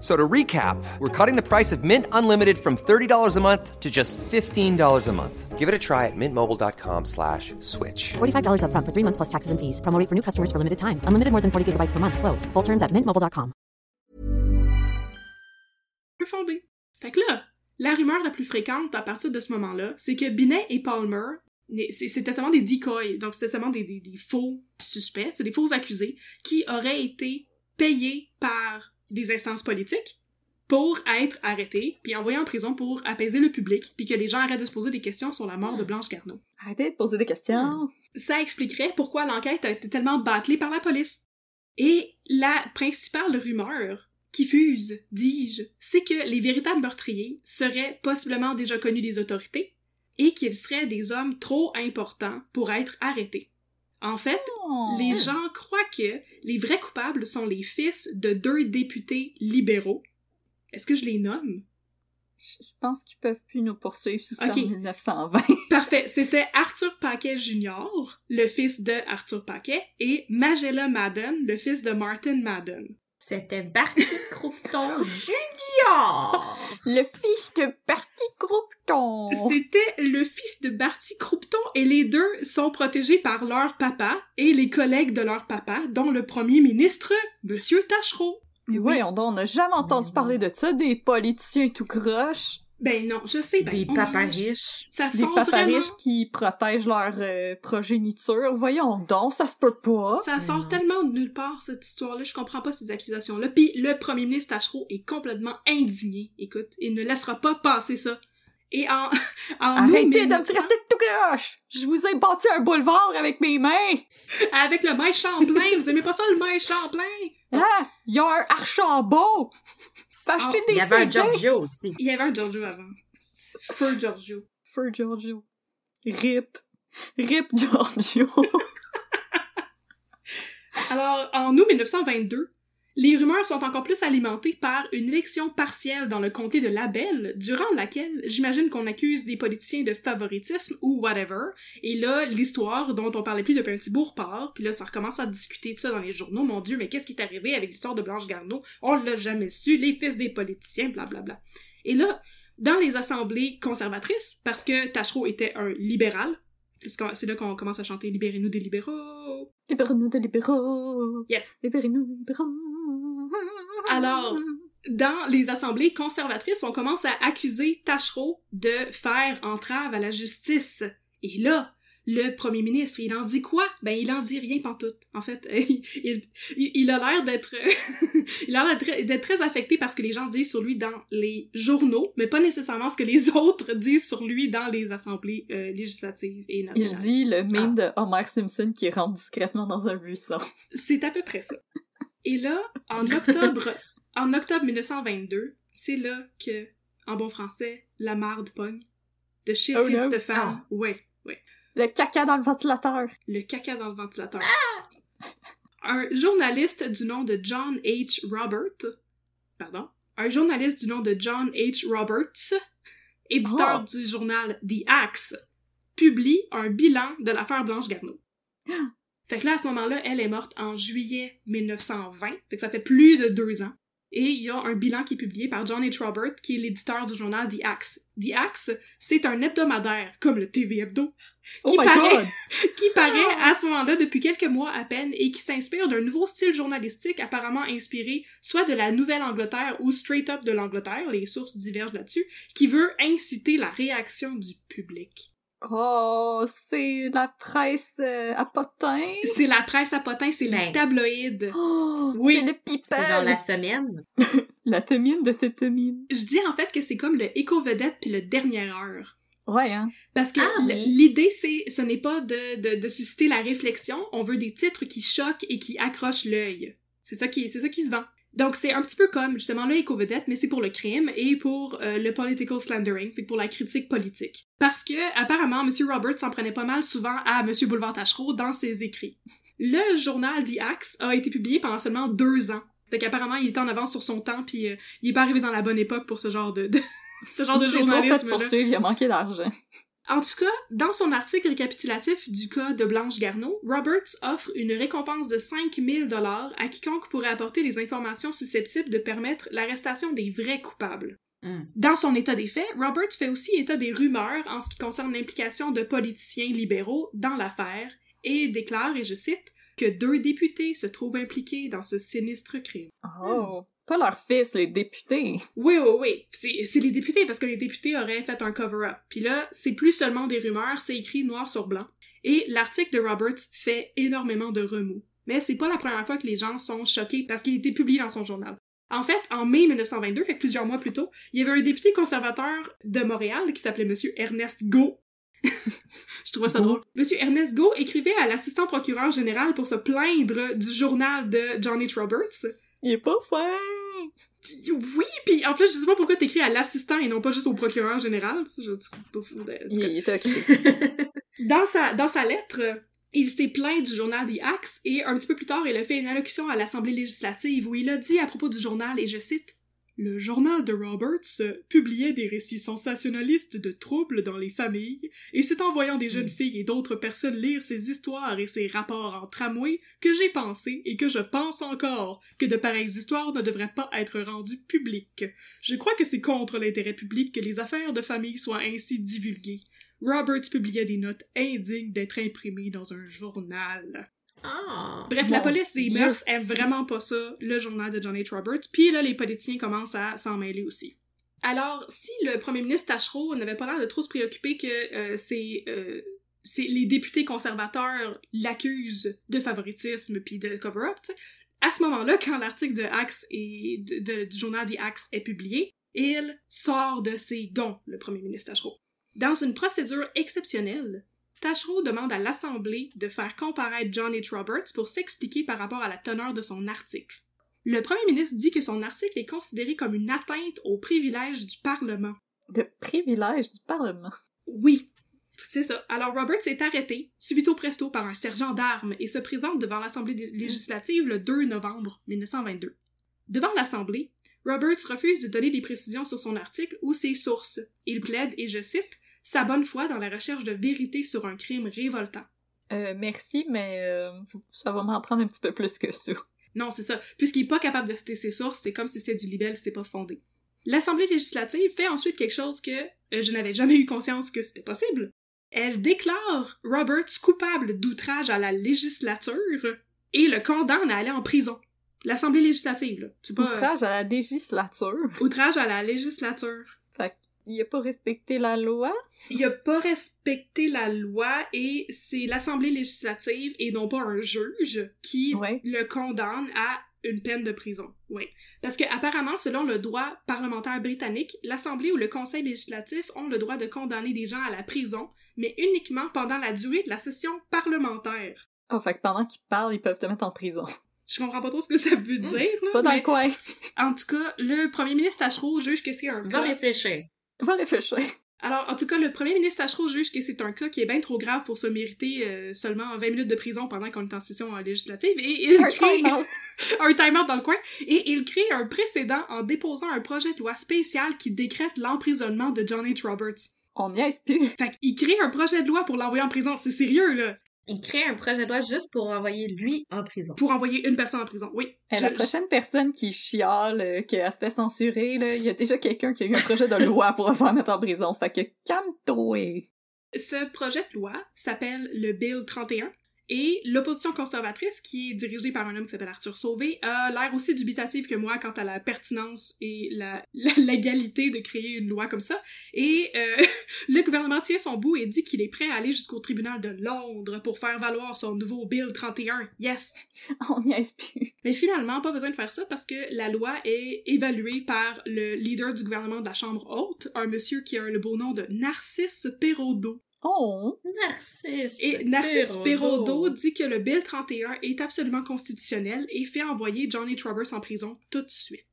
So to recap, we're cutting the price of Mint Unlimited from $30 a month to just $15 a month. Give it a try at mintmobile.com slash switch. $45 upfront for three months plus taxes and fees. Promo rate for new customers for limited time. Unlimited more than 40 gigabytes per month. Slows. Full terms at mintmobile.com. fondé. Fait que là, la rumeur la plus fréquente à partir de ce moment-là, c'est que Binet et Palmer, c'était seulement des decoys, donc c'était seulement des, des- des faux suspects, c'est des faux accusés, qui auraient été payés par des instances politiques pour être arrêtés, puis envoyés en prison pour apaiser le public, puis que les gens arrêtent de se poser des questions sur la mort de Blanche Garneau. Arrêtez de poser des questions. Ça expliquerait pourquoi l'enquête a été tellement bâclée par la police. Et la principale rumeur qui fuse, dis-je, c'est que les véritables meurtriers seraient possiblement déjà connus des autorités et qu'ils seraient des hommes trop importants pour être arrêtés. En fait, Oh. les gens croient que les vrais coupables sont les fils de deux députés libéraux. Est-ce que je les nomme? Je pense qu'ils peuvent plus nous poursuivre sous Ok. 1920. Parfait. C'était Arthur Paquet Jr., le fils de Arthur Paquet, et Magella Madden, le fils de Martin Madden. C'était Barty Croupton Junior! Le fils de Parti Croupton. C'était le fils de Barty Croupton et les deux sont protégés par leur papa et les collègues de leur papa, dont le premier ministre, Monsieur Tachereau. Mais voyons donc, on n'a jamais entendu parler de ça, des politiciens tout croche. Ben non, je sais, ben, Des papas riches. Ça Des papas vraiment... riches qui protègent leur euh, progéniture. Voyons donc, ça se peut pas. Ça sort tellement de nulle part, cette histoire-là. Je comprends pas ces accusations-là. Puis le premier ministre Tachereau est complètement indigné. Écoute, il ne laissera pas passer ça. Et en, en Arrêtez de me 1900 traiter de tout croche! Je vous ai bâti un boulevard avec mes mains! avec le maïs Champlain, vous aimez pas ça, le maïs Champlain? Ah! Il y a un Archambault! Acheter Ah, des Il y avait un! Giorgio aussi. Il y avait un Giorgio avant. Feu Giorgio. Feu Giorgio. Rip. Rip Giorgio. Alors, en août 1922, Les rumeurs sont encore plus alimentées par une élection partielle dans le comté de Labelle, durant laquelle j'imagine qu'on accuse des politiciens de favoritisme ou whatever. Et là, l'histoire dont on parlait plus depuis un petit bout repart, puis là, ça recommence à discuter de ça dans les journaux. Mon Dieu, mais qu'est-ce qui est arrivé avec l'histoire de Blanche Garneau? On l'a jamais su, les fils des politiciens, blablabla. Bla, bla. Et là, dans les assemblées conservatrices, parce que Tachereau était un libéral, c'est là qu'on commence à chanter Libérez-nous des libéraux. Libérez-nous des libéraux. Yes. Libérez-nous des libéraux. Alors, dans les assemblées conservatrices, on commence à accuser Tachereau de faire entrave à la justice. Et là, le premier ministre, il en dit quoi? Ben, il en dit rien pantoute. En fait, il, il, a l'air d'être, il a l'air d'être très affecté par ce que les gens disent sur lui dans les journaux, mais pas nécessairement ce que les autres disent sur lui dans les assemblées euh, législatives et nationales. Il dit le meme de Homer Simpson qui rentre discrètement dans un buisson. C'est à peu près ça. Et là, en octobre, en octobre 1922, c'est là que, en bon français, la marde pogne. De shit Oh hits no. the fan. Ah. Ouais, ouais. Le caca dans le ventilateur. Le caca dans le ventilateur. Un journaliste du nom de John H. Robert, pardon, un journaliste du nom de John H. Roberts, éditeur Oh. du journal The Axe, publie un bilan de l'affaire Blanche Garneau. Fait que là, à ce moment-là, elle est morte en juillet 1920, fait que ça fait plus de deux ans. Et il y a un bilan qui est publié par John H. Robert, qui est l'éditeur du journal The Axe. The Axe, c'est un hebdomadaire, comme le TV Hebdo, Oh Qui paraît- qui paraît à ce moment-là depuis quelques mois à peine et qui s'inspire d'un nouveau style journalistique apparemment inspiré soit de la Nouvelle-Angleterre ou straight up de l'Angleterre, les sources divergent là-dessus, qui veut inciter la réaction du public. Oh, c'est la presse euh, à potin? C'est la presse à potins, c'est les Ben. tabloïds. Oh, Oui. c'est le people. C'est genre la semaine. La temine de tétamine. Je dis en fait que c'est comme le éco-vedette puis le dernière heure. Ouais, hein. Parce que Ah l'idée, c'est, ce n'est pas de, de, de susciter la réflexion, on veut des titres qui choquent et qui accrochent l'œil. C'est ça qui, c'est ça qui se vend. Donc c'est un petit peu comme justement le éco-vedette, mais c'est pour le crime et pour euh, le political slandering, que pour la critique politique. Parce que apparemment, M. Roberts s'en prenait pas mal souvent à M. Boulevard Tachereau dans ses écrits. Le journal The Axe a été publié pendant seulement deux ans. Fait qu'apparemment, il était en avance sur son temps, puis euh, il est pas arrivé dans la bonne époque pour ce genre de, de- ce genre de trop fait journalisme. poursuivre, il a manqué d'argent. En tout cas, dans son article récapitulatif du cas de Blanche Garneau, Roberts offre une récompense de 5000 dollars à quiconque pourrait apporter les informations susceptibles de permettre l'arrestation des vrais coupables. Hmm. Dans son état des faits, Roberts fait aussi état des rumeurs en ce qui concerne l'implication de politiciens libéraux dans l'affaire et déclare, et je cite, que deux députés se trouvent impliqués dans ce sinistre crime. Oh. Pas leur fils, les députés. Oui, oui, oui. C'est c'est les députés, parce que les députés auraient fait un cover-up. Puis là, c'est plus seulement des rumeurs, c'est écrit noir sur blanc. Et l'article de Roberts fait énormément de remous. Mais c'est pas la première fois que les gens sont choqués parce qu'il a été publié dans son journal. En fait, en mai 1922, fait que plusieurs mois plus tôt, il y avait un député conservateur de Montréal qui s'appelait Monsieur Ernest Go. Je trouvais ça Go. drôle. Monsieur Ernest Go écrivait à l'assistant procureur général pour se plaindre du journal de John H. Roberts. Il est pas fin. Oui, puis en plus, je sais pas pourquoi t'écris à l'assistant et non pas juste au procureur général. Je, Il, il était occupé. dans, sa, dans sa lettre, il s'est plaint du journal The Axe et un petit peu plus tard, il a fait une allocution à l'Assemblée législative où il a dit à propos du journal, et je cite, le journal de Roberts euh, publiait des récits sensationnalistes de troubles dans les familles, et c'est en voyant des jeunes filles et d'autres personnes lire ces histoires et ces rapports en tramway que j'ai pensé, et que je pense encore, que de pareilles histoires ne devraient pas être rendues publiques. Je crois que c'est contre l'intérêt public que les affaires de famille soient ainsi divulguées. Roberts publiait des notes indignes d'être imprimées dans un journal. Ah! Bref, la police des mœurs aime vraiment pas ça, le journal de John H. Roberts, puis là, les politiciens commencent à s'en mêler aussi. Alors, si le premier ministre Tachereau n'avait pas l'air de trop se préoccuper que euh, c'est... euh, c'est les députés conservateurs l'accusent de favoritisme puis de cover-up, à ce moment-là, quand l'article de Axe et de- de- du journal des Axe est publié, il sort de ses gonds, le premier ministre Tachereau. Dans une procédure exceptionnelle, Tachereau demande à l'Assemblée de faire comparaître John H. Roberts pour s'expliquer par rapport à la teneur de son article. Le premier ministre dit que son article est considéré comme une atteinte aux privilèges du Parlement. De privilège du Parlement. Oui, c'est ça. Alors Roberts est arrêté, subito presto, par un sergent d'armes et se présente devant l'Assemblée législative le 2 novembre 1922. Devant l'Assemblée, Roberts refuse de donner des précisions sur son article ou ses sources. Il plaide, et je cite, sa bonne foi dans la recherche de vérité sur un crime révoltant. Euh, merci, mais euh, ça va m'en prendre un petit peu plus que ça. Non, c'est ça. Puisqu'il est pas capable de citer ses sources, c'est comme si c'était du libelle, c'est pas fondé. L'Assemblée législative fait ensuite quelque chose que euh, je n'avais jamais eu conscience que c'était possible. Elle déclare Roberts coupable d'outrage à la législature et le condamne à aller en prison. L'Assemblée législative, là. Pas... Outrage à la législature. Outrage à la législature. Qu'il a pas respecté la loi? Il a pas respecté la loi et c'est l'Assemblée législative et non pas un juge qui Ouais. le condamne à une peine de prison. Oui. Parce que apparemment, selon le droit parlementaire britannique, l'Assemblée ou le Conseil législatif ont le droit de condamner des gens à la prison, mais uniquement pendant la durée de la session parlementaire. Oh, fait que pendant qu'ils parlent, ils peuvent te mettre en prison. Je comprends pas trop ce que ça veut dire, là, Pas dans mais le coin. en tout cas, le premier ministre Tachereau juge que c'est un Va cas... réfléchir. Va réfléchir. Alors, en tout cas, le premier ministre Tachereau juge que c'est un cas qui est bien trop grave pour se mériter euh, seulement 20 minutes de prison pendant qu'on est en session euh, législative, et il Un crée time-out. un timer dans le coin, et il crée un précédent en déposant un projet de loi spécial qui décrète l'emprisonnement de John H. Roberts. On n'y est plus. Fait qu'il crée un projet de loi pour l'envoyer en prison, c'est sérieux, là! Il crée un projet de loi juste pour envoyer lui en prison. Pour envoyer une personne en prison, oui. Je- la prochaine personne qui chiale, euh, qu'elle se fait censurer, là, il y a déjà quelqu'un qui a eu un projet de loi pour le faire mettre en prison. Fait que calme-toi. Ce projet de loi s'appelle le Bill 31 et l'opposition conservatrice, qui est dirigée par un homme qui s'appelle Arthur Sauvé, a l'air aussi dubitative que moi quant à la pertinence et la, la légalité de créer une loi comme ça. Et euh, le gouvernement tient son bout et dit qu'il est prêt à aller jusqu'au tribunal de Londres pour faire valoir son nouveau Bill 31. Yes! On n'y est plus. Mais finalement, pas besoin de faire ça parce que la loi est évaluée par le leader du gouvernement de la Chambre haute, un monsieur qui a le beau nom de Narcisse Perraudot. Oh! Narcisse. Et Narcisse Perraudot. Dit que le Bill 31 est absolument constitutionnel et fait envoyer Johnny Roberts en prison tout de suite.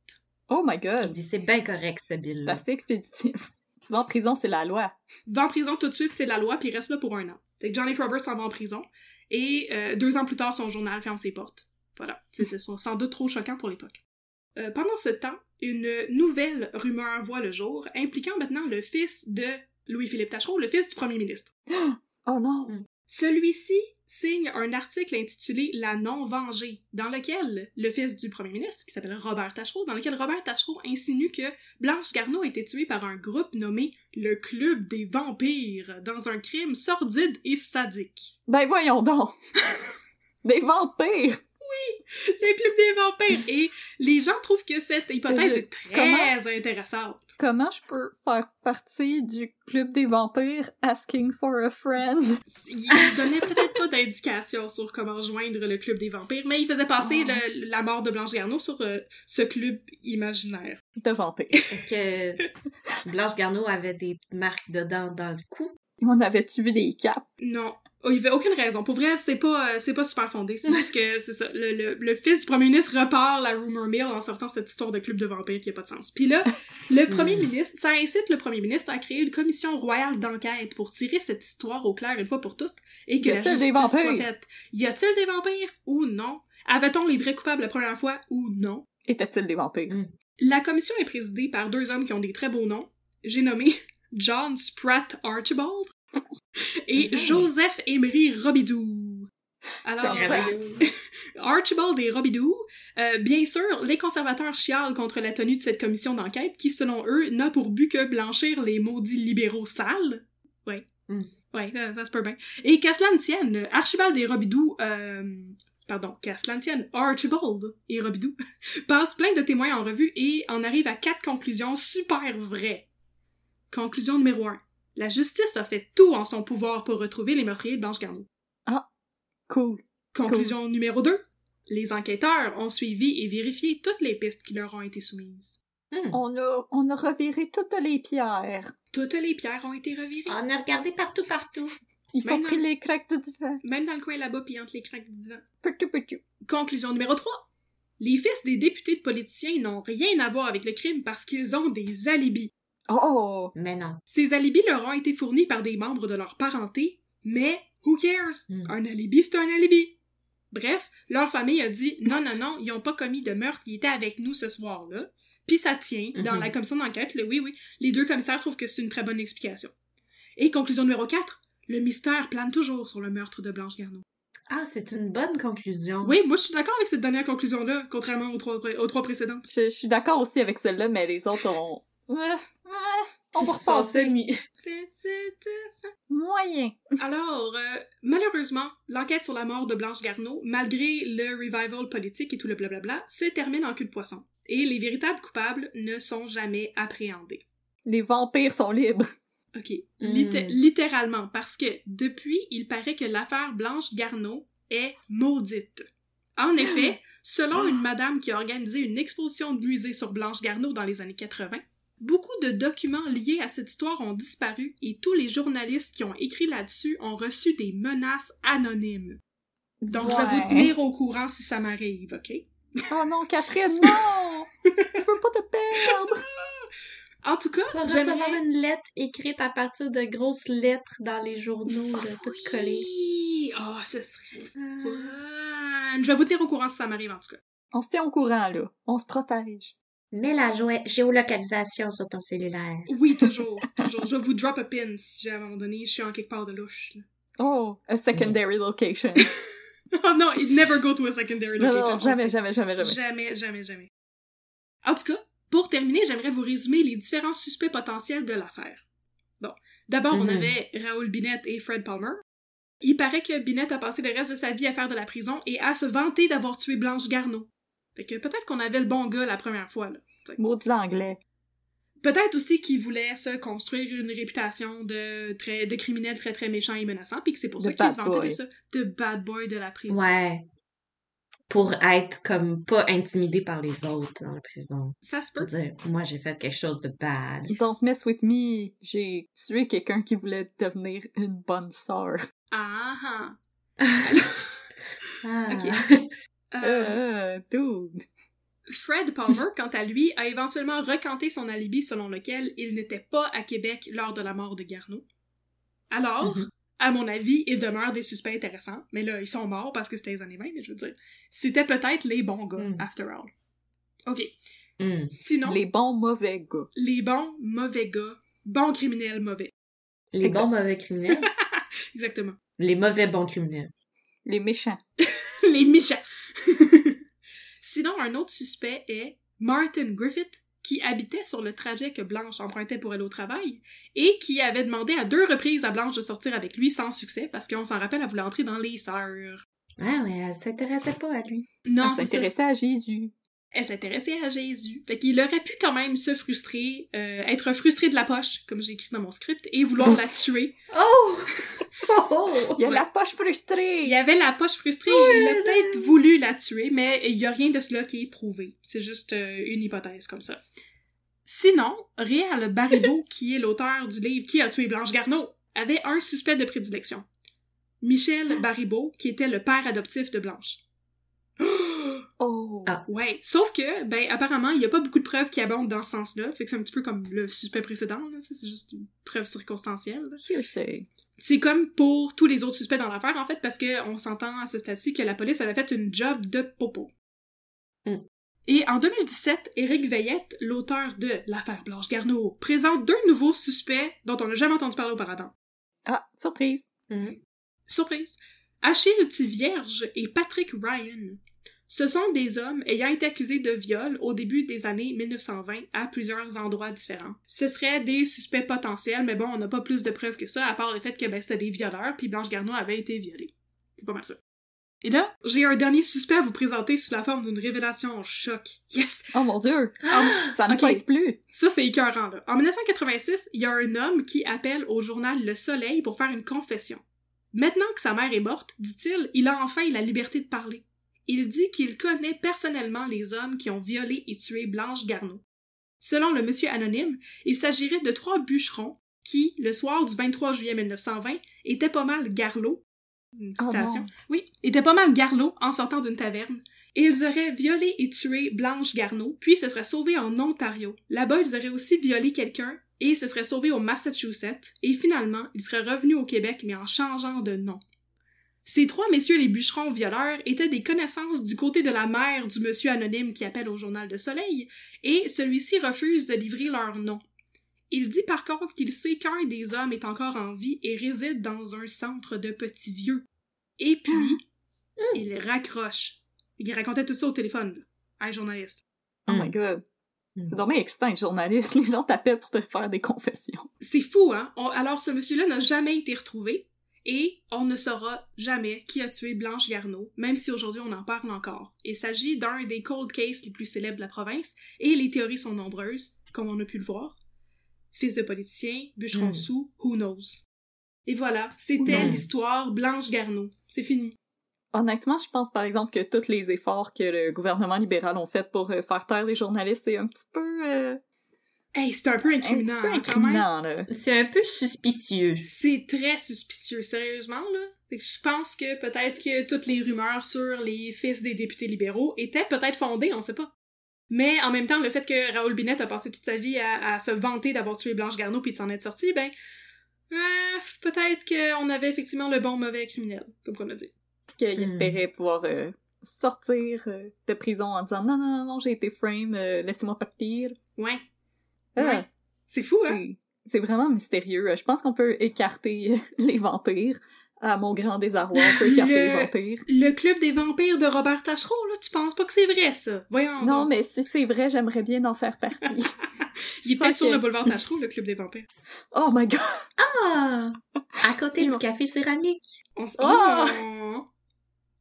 Oh my Il god! dit c'est bien correct, ce C'est bill-là. assez expéditif. Tu vas en prison, c'est la loi. Va en prison tout de suite, c'est la loi, puis il reste là pour un an. C'est que Johnny Roberts s'en va en prison, et euh, deux ans plus tard, son journal ferme ses portes. Voilà, c'était sans sans doute trop choquant pour l'époque. Euh, pendant ce temps, une nouvelle rumeur voit le jour, impliquant maintenant le fils de Louis-Philippe Tachereau, le fils du premier ministre. Oh non! Celui-ci signe un article intitulé La non-vengée, dans lequel le fils du premier ministre, qui s'appelle Robert Tachereau, dans lequel Robert Tachereau insinue que Blanche Garneau a été tuée par un groupe nommé le Club des Vampires, dans un crime sordide et sadique. Ben voyons donc! Des vampires! Le Club des Vampires! Et les gens trouvent que cette hypothèse Je- est très comment? intéressante. Comment je peux faire partie du club des vampires asking for a friend? Il donnait peut-être pas d'indication sur comment joindre le Club des Vampires, mais il faisait passer Oh. le- la mort de Blanche Garneau sur euh, ce club imaginaire. De vampires. Est-ce que Blanche Garneau avait des marques de dents dans le cou? On avait-tu vu des caps? Non. Oh, il y avait aucune raison. Pour vrai, c'est pas, euh, c'est pas super fondé. C'est juste que, c'est ça. Le, le, le fils du premier ministre repart la rumor mill en sortant cette histoire de club de vampires qui a pas de sens. Puis là, le premier ministre, ça incite le premier ministre à créer une commission royale d'enquête pour tirer cette histoire au clair une fois pour toutes et que Y la a-t-il des justice soit vampires? faite. Y a-t-il des vampires ou non? Avait-on les vrais coupables la première fois ou non? Était-il des vampires? La commission est présidée par deux hommes qui ont des très beaux noms. J'ai nommé John Spratt Archibald et Mhm. Joseph Emery Robidoux. Alors, Spratt. Archibald et Robidoux, euh, bien sûr, les conservateurs chialent contre la tenue de cette commission d'enquête qui, selon eux, n'a pour but que blanchir les maudits libéraux sales. Ouais. Mm. Ouais, ça, ça se peut bien. Et qu'à cela ne tienne, Archibald et Robidoux, euh, pardon, qu'à cela ne tienne, Archibald et Robidoux passent plein de témoins en revue et en arrivent à quatre conclusions super vraies. Conclusion numéro 1. La justice a fait tout en son pouvoir pour retrouver les meurtriers de Blanche Garneau. Cool. Conclusion numéro 2. Les enquêteurs ont suivi et vérifié toutes les pistes qui leur ont été soumises. Hmm. On a, on a reviré toutes les pierres. Toutes les pierres ont été revirées. On a regardé partout, partout. Y Même compris dans- les craques du divan. Même dans le coin là-bas, puis entre les craques du divan. Petit, petit. Conclusion numéro 3. Les fils des députés de politiciens n'ont rien à voir avec le crime parce qu'ils ont des alibis. Oh! Mais non. Ces alibis leur ont été fournis par des membres de leur parenté, mais who cares? Hmm. Un alibi, c'est un alibi. Bref, leur famille a dit non, non, non, ils ont pas commis de meurtre, ils étaient avec nous ce soir-là. Puis ça tient dans Mhm. la commission d'enquête. le Oui, oui, les deux commissaires trouvent que c'est une très bonne explication. Et conclusion numéro 4, le mystère plane toujours sur le meurtre de Blanche Garneau. Ah, c'est une bonne conclusion. Oui, moi je suis d'accord avec cette dernière conclusion-là, contrairement aux trois, aux trois précédentes. Je, je suis d'accord aussi avec celle-là, mais les autres ont... Euh, on va repasser. Moyen. Alors, euh, malheureusement, l'enquête sur la mort de Blanche Garneau, malgré le revival politique et tout le blablabla, se termine en cul de poisson. Et les véritables coupables ne sont jamais appréhendés. Les vampires sont libres. OK. Mm. Litté- littéralement, parce que depuis, il paraît que l'affaire Blanche Garneau est maudite. En effet, selon une madame qui a organisé une exposition de musée sur Blanche Garneau dans les années 80, beaucoup de documents liés à cette histoire ont disparu et tous les journalistes qui ont écrit là-dessus ont reçu des menaces anonymes. Donc, je vais vous Ouais. tenir au courant si ça m'arrive, OK? Oh non, Catherine, non! Je veux pas te perdre! En tout cas, j'aimerais... une lettre écrite à partir de grosses lettres dans les journaux, là, toutes collées. Oui! Oh, ce serait Ah. fun! Je vais vous tenir au courant si ça m'arrive, en tout cas. On se tient au courant, là. On se protège. Mets la jo- géolocalisation sur ton cellulaire. Oui, toujours, toujours. Je vais vous drop a pin si à un moment donné je suis en quelque part de louche. là. Oh, a secondary location. Oh non, it never go to a secondary location. non, jamais, jamais, jamais, jamais. Jamais, jamais, jamais. En tout cas, pour terminer, j'aimerais vous résumer les différents suspects potentiels de l'affaire. Bon, d'abord, on Mhm. avait Raoul Binet et Fred Palmer. Il paraît que Binet a passé le reste de sa vie à faire de la prison et à se vanter d'avoir tué Blanche Garneau. Fait que peut-être qu'on avait le bon gars la première fois, là. Maudit l'anglais. Peut-être aussi qu'il voulait se construire une réputation de très de criminel très très méchant et menaçant, puis que c'est pour ça qu'il se bad vantait boy. de ça, de bad boy de la prison. Ouais. Pour être comme pas intimidé par les autres dans la prison. Ça se peut. dire, moi j'ai fait quelque chose de bad. Don't mess with me. J'ai tué quelqu'un qui voulait devenir une bonne sœur. Ah ah. Ah. Ok. Euh, Euh, dude. Fred Palmer, quant à lui, a éventuellement recanté son alibi selon lequel il n'était pas à Québec lors de la mort de Garneau. Alors, Mhm. à mon avis, il demeure des suspects intéressants, mais là, ils sont morts parce que c'était les années 20, mais je veux dire, c'était peut-être les bons gars, Mm. after all. Ok. Hmm. Sinon, Les bons mauvais gars. les bons, mauvais gars, bons criminels, mauvais. Les bons mauvais criminels? Exactement. les mauvais bons criminels. Les méchants. les méchants. Sinon, un autre suspect est Martin Griffith, qui habitait sur le trajet que Blanche empruntait pour aller au travail, et qui avait demandé à deux reprises à Blanche de sortir avec lui sans succès, parce qu'on s'en rappelle, elle voulait entrer dans les sœurs. Ah ouais, elle s'intéressait pas à lui. Non, ça. s'intéressait à Jésus. Elle s'intéressait à Jésus. Fait qu'il aurait pu quand même se frustrer, euh, être frustré de la poche, comme j'ai écrit dans mon script, et vouloir la tuer. Oh! oh! Il y a la poche frustrée. Il avait la poche frustrée, il a peut-être voulu la tuer, mais il y a rien de cela qui est prouvé. C'est juste euh, une hypothèse comme ça. Sinon, Réal Baribeau, qui est l'auteur du livre Qui a tué Blanche Garneau, avait un suspect de prédilection. Michel Baribeau, qui était le père adoptif de Blanche. Oh. Ah. Ouais, sauf que, ben, apparemment, il y a pas beaucoup de preuves qui abondent dans ce sens-là, fait que c'est un petit peu comme le suspect précédent, là, ça, c'est juste une preuve circonstancielle. Hearsay. C'est comme pour tous les autres suspects dans l'affaire, en fait, parce que on s'entend à ce stade-ci que la police avait fait une job de popo. Mm. Et en 2017, Éric Veillette, l'auteur de L'affaire Blanche Garneau, présente deux nouveaux suspects dont on n'a jamais entendu parler auparavant. Ah, surprise. Mhm. Surprise! Achille Tivierge et Patrick Ryan. Ce sont des hommes ayant été accusés de viol au début des années 1920 à plusieurs endroits différents. Ce seraient des suspects potentiels, mais bon, on n'a pas plus de preuves que ça, à part le fait que ben, c'était des violeurs, puis Blanche Garneau avait été violée. C'est pas mal ça. Et là, j'ai un dernier suspect à vous présenter sous la forme d'une révélation en choc. Yes! Oh mon dieu. Ça ne ok. cesse plus. Ça, c'est écœurant, là. En 1986, il y a un homme qui appelle au journal Le Soleil pour faire une confession. Maintenant que sa mère est morte, dit-il, il a enfin la liberté de parler. Il dit qu'il connaît personnellement les hommes qui ont violé et tué Blanche Garneau. Selon le monsieur anonyme, il s'agirait de trois bûcherons qui, le soir du 23 juillet 1920, étaient pas mal garlots. Une Oh citation. oui, étaient pas mal garlots en sortant d'une taverne. Et ils auraient violé et tué Blanche Garneau, puis se seraient sauvés en Ontario. Là-bas, ils auraient aussi violé quelqu'un et se seraient sauvés au Massachusetts. Et finalement, ils seraient revenus au Québec, mais en changeant de nom. Ces trois messieurs les bûcherons violeurs étaient des connaissances du côté de la mère du monsieur anonyme qui appelle au journal de Soleil, et celui-ci refuse de livrer leur nom. Il dit par contre qu'il sait qu'un des hommes est encore en vie et réside dans un centre de petits vieux. Et puis, il raccroche. Il racontait tout ça au téléphone, là, à un journaliste. Oh my god. C'est dommage excitant être journaliste. Les gens t'appellent pour te faire des confessions. C'est fou, hein? On- alors, ce monsieur-là n'a jamais été retrouvé et on ne saura jamais qui a tué Blanche Garneau, même si aujourd'hui on en parle encore. Il s'agit d'un des cold cases les plus célèbres de la province et les théories sont nombreuses, comme on a pu le voir. Fils de politicien, bûcheron Mm. sous, who knows? Et voilà, c'était l'histoire Blanche Garneau. C'est fini. Honnêtement, je pense par exemple que tous les efforts que le gouvernement libéral ont fait pour euh, faire taire les journalistes, c'est un petit peu, euh, Hey, c'est un peu un hein, quand même. incriminant, là. C'est un peu suspicieux. C'est très suspicieux, sérieusement, là. Je pense que peut-être que toutes les rumeurs sur les fils des députés libéraux étaient peut-être fondées, on sait pas. Mais en même temps, le fait que Raoul Binet a passé toute sa vie à, à se vanter d'avoir tué Blanche Garneau puis de s'en être sorti, ben, euh, peut-être qu'on avait effectivement le bon mauvais criminel, comme qu'on a dit. Qu'il Hmm. espérait pouvoir euh, sortir euh, de prison en disant non, non, non, non, j'ai été frame, euh, laissez-moi partir. Ouais. Ah. C'est fou, hein? c'est- vraiment mystérieux. Je pense qu'on peut écarter les vampires. À mon grand désarroi, on peut écarter Le- les vampires. Le club des vampires de Robert Tachereau, là, tu penses pas que c'est vrai, ça? Voyons Non, donc. mais si c'est vrai, j'aimerais bien en faire partie. Il est peut-être sur le boulevard Tachereau, le club des vampires. Oh my god! Ah! À côté du café céramique. On s- Ah! on...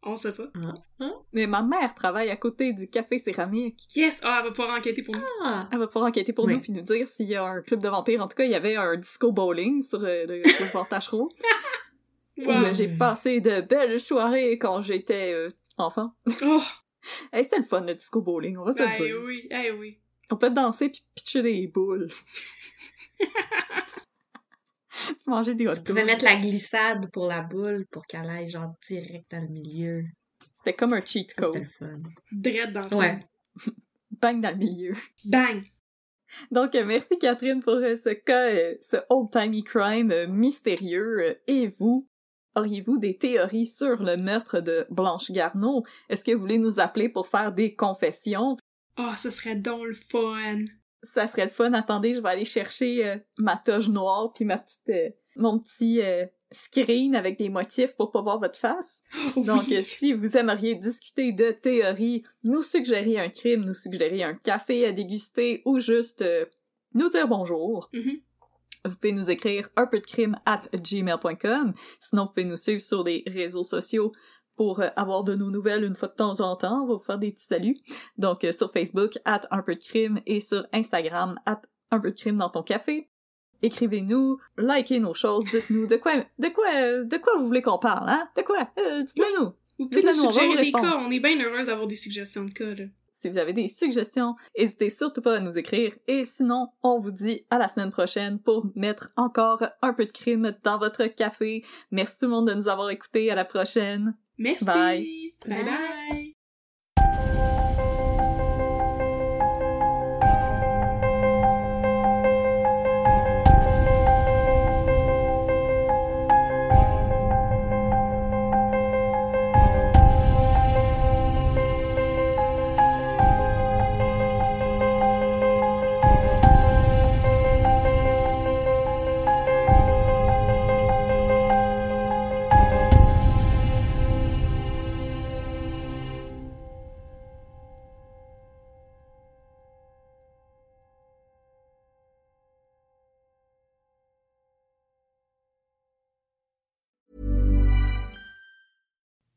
on sait pas. Mais ma mère travaille à côté du café céramique. Yes! Ah, elle va pouvoir enquêter pour nous. Ah! Elle va pouvoir enquêter pour Oui. nous puis nous dire s'il y a un club de vampires. En tout cas, il y avait un disco bowling sur euh, le boulevard Tachereau. Wow. euh, j'ai passé de belles soirées quand j'étais euh, enfant. Oh! Hey, c'était le fun, le disco bowling, on va se le Eh dire. oui, eh oui. On peut danser puis pitcher des boules. Manger des hot Tu pouvais dogs. mettre la glissade pour la boule pour qu'elle aille genre direct dans le milieu. C'était comme un cheat code. c'était le fun. Dread dans le Ouais. fond. Bang dans le milieu. Bang! Donc, euh, merci Catherine pour euh, ce cas, euh, ce old-timey crime mystérieux. Et vous, auriez-vous des théories sur le meurtre de Blanche Garneau? Est-ce que vous voulez nous appeler pour faire des confessions? Oh, ce serait donc le fun! Ça serait le fun. Attendez, je vais aller chercher euh, ma toge noire puis ma petite, euh, mon petit euh, screen avec des motifs pour pas voir votre face. Donc, Oui. si vous aimeriez discuter de théories, nous suggérer un crime, nous suggérer un café à déguster ou juste nous dire bonjour, Mhm. vous pouvez nous écrire un peu de crime at gmail.com. Sinon, vous pouvez nous suivre sur les réseaux sociaux pour euh, avoir de nos nouvelles une fois de temps en temps. On va vous faire des petits saluts. Donc, euh, sur Facebook, at un peu de crime et sur Instagram, at un peu de crime dans ton café. Écrivez-nous, likez nos choses, dites-nous de quoi, de quoi, de quoi vous voulez qu'on parle, hein? De quoi? Euh, dites-le nous. Vous pouvez nous suggérer des cas. On est bien heureuse d'avoir des suggestions de cas, là. Si vous avez des suggestions, n'hésitez surtout pas à nous écrire. Et sinon, on vous dit à la semaine prochaine pour mettre encore un peu de crime dans votre café. Merci tout le monde de nous avoir écoutés. À la prochaine. Merci! Bye. Bye Bye. bye!